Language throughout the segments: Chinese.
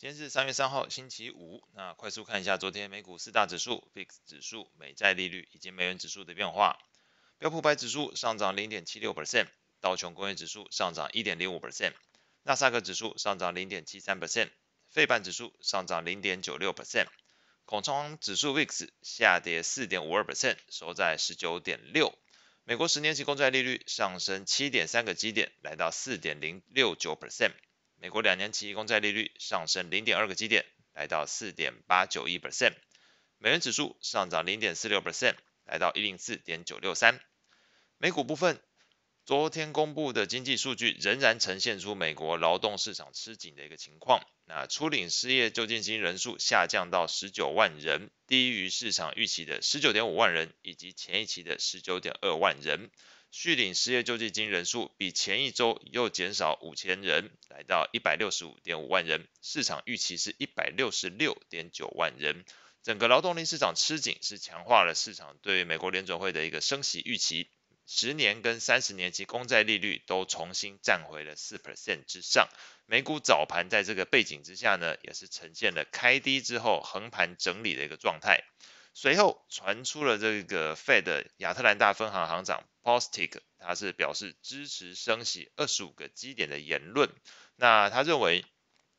今天是三月三号，星期五。那快速看一下昨天美股四大指数、VIX 指数、美债利率以及美元指数的变化。标普百指数上涨零点七六 percent，道琼工业指数上涨一点零五 percent，纳斯达克指数上涨零点七三 percent，费半指数上涨零点九六 percent，恐慌指数 VIX 下跌四点五二 percent，收在十九点六。美国十年期公债利率上升七点三个基点，来到四点零六九 percent。美国两年期公债利率上升零点二个基点，来到四点八九一 percent。美元指数上涨零点四六 percent，来到一零四点九六三。美股部分，昨天公布的经济数据仍然呈现出美国劳动市场吃紧的一个情况。那初领失业救济金人数下降到十九万人，低于市场预期的十九点五万人，以及前一期的十九点二万人。续领失业救济金人数比前一周又减少五千人，来到一百六十五点五万人，市场预期是一百六十六点九万人。整个劳动力市场吃紧，是强化了市场对美国联准会的一个升息预期。十年跟三十年期公债利率都重新站回了四 percent 之上。美股早盘在这个背景之下呢，也是呈现了开低之后横盘整理的一个状态。随后传出了这个 Fed 亚特兰大分行行长 Postic，他是表示支持升息二十五个基点的言论。那他认为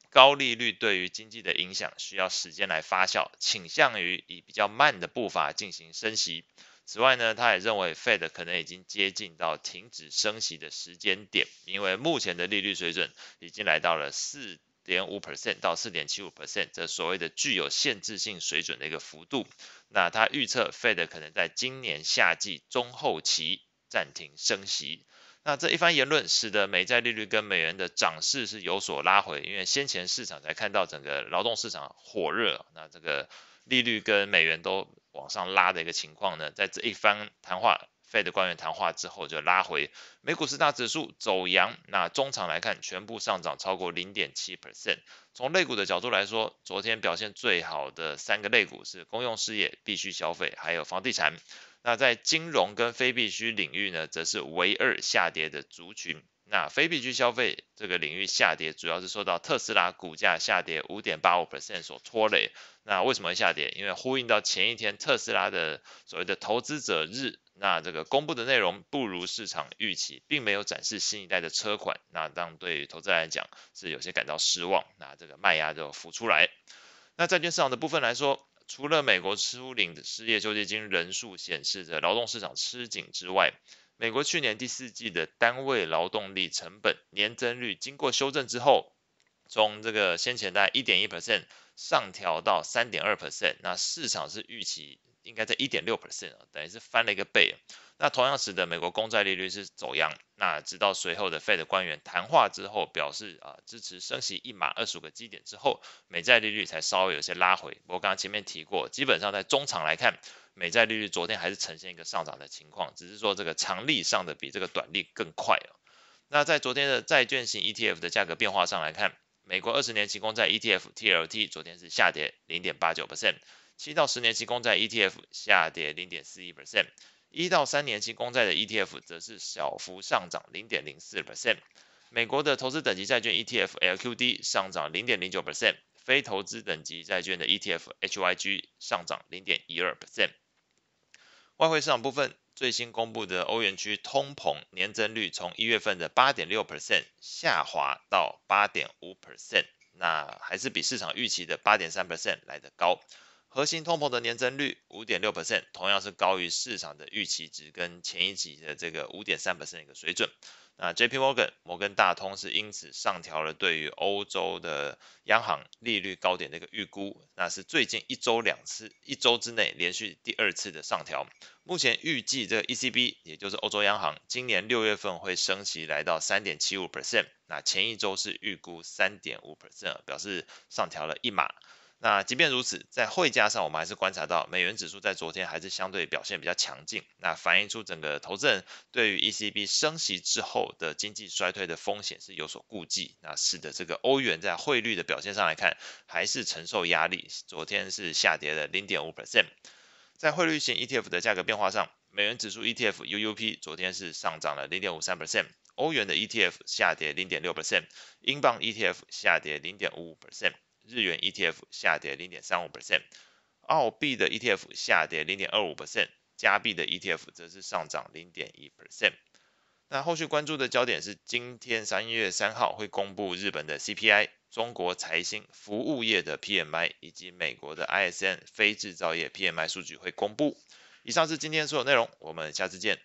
高利率对于经济的影响需要时间来发酵，倾向于以比较慢的步伐进行升息。此外呢，他也认为 Fed 可能已经接近到停止升息的时间点，因为目前的利率水准已经来到了四点五 percent 到四点七五 percent，这所谓的具有限制性水准的一个幅度。那他预测 Fed 可能在今年夏季中后期暂停升息。那这一番言论使得美债利率跟美元的涨势是有所拉回，因为先前市场才看到整个劳动市场火热，那这个利率跟美元都往上拉的一个情况呢，在这一番谈话。费的官员谈话之后就拉回，美股四大指数走阳，那中场来看全部上涨超过零点七 percent。从类股的角度来说，昨天表现最好的三个类股是公用事业、必需消费还有房地产。那在金融跟非必需领域呢，则是唯二下跌的族群。那非必需消费这个领域下跌，主要是受到特斯拉股价下跌五点八五 percent 所拖累。那为什么会下跌？因为呼应到前一天特斯拉的所谓的投资者日。那这个公布的内容不如市场预期，并没有展示新一代的车款，那当对于投资人来讲是有些感到失望，那这个卖压就浮出来。那债券市场的部分来说，除了美国初领的失业救济金人数显示着劳动市场吃紧之外，美国去年第四季的单位劳动力成本年增率经过修正之后，从这个先前大概一点一 percent 上调到三点二 percent，那市场是预期。应该在一点六 percent 啊等于是翻了一个倍。那同样使得美国公债利率是走扬。那直到随后的 Fed 官员谈话之后，表示啊支持升息一码二十五个基点之后，美债利率才稍微有些拉回。我刚刚前面提过，基本上在中长来看，美债利率昨天还是呈现一个上涨的情况，只是说这个长力上的比这个短力更快。那在昨天的债券型 ETF 的价格变化上来看，美国二十年期公债 ETF TLT 昨天是下跌零点八九 percent。七到十年期公债 ETF 下跌零点四一 percent，一到三年期公债的 ETF 则是小幅上涨零点零四 percent。美国的投资等级债券 ETF LQD 上涨零点零九 percent，非投资等级债券的 ETF HYG 上涨零点一二 percent。外汇市场部分，最新公布的欧元区通膨年增率从一月份的八点六 percent 下滑到八点五 percent，那还是比市场预期的八点三 percent 来得高。核心通膨的年增率五点六 percent，同样是高于市场的预期值跟前一季的这个五点三 percent 一个水准。那 JP Morgan 摩根大通是因此上调了对于欧洲的央行利率高点的一个预估，那是最近一周两次，一周之内连续第二次的上调。目前预计这个 ECB 也就是欧洲央行今年六月份会升息来到三点七五 percent，那前一周是预估三点五 percent，表示上调了一码。那即便如此，在汇价上，我们还是观察到美元指数在昨天还是相对表现比较强劲，那反映出整个投资人对于 ECB 升息之后的经济衰退的风险是有所顾忌，那使得这个欧元在汇率的表现上来看，还是承受压力，昨天是下跌了零点五 percent。在汇率型 ETF 的价格变化上，美元指数 ETF UUP 昨天是上涨了零点五三 percent，欧元的 ETF 下跌零点六 percent，英镑 ETF 下跌零点五五 percent。日元 ETF 下跌零点三五 percent，澳币的 ETF 下跌零点二五 percent，加币的 ETF 则是上涨零点一 percent。那后续关注的焦点是，今天三月三号会公布日本的 CPI、中国财新服务业的 PMI 以及美国的 ISM 非制造业 PMI 数据会公布。以上是今天所有内容，我们下次见。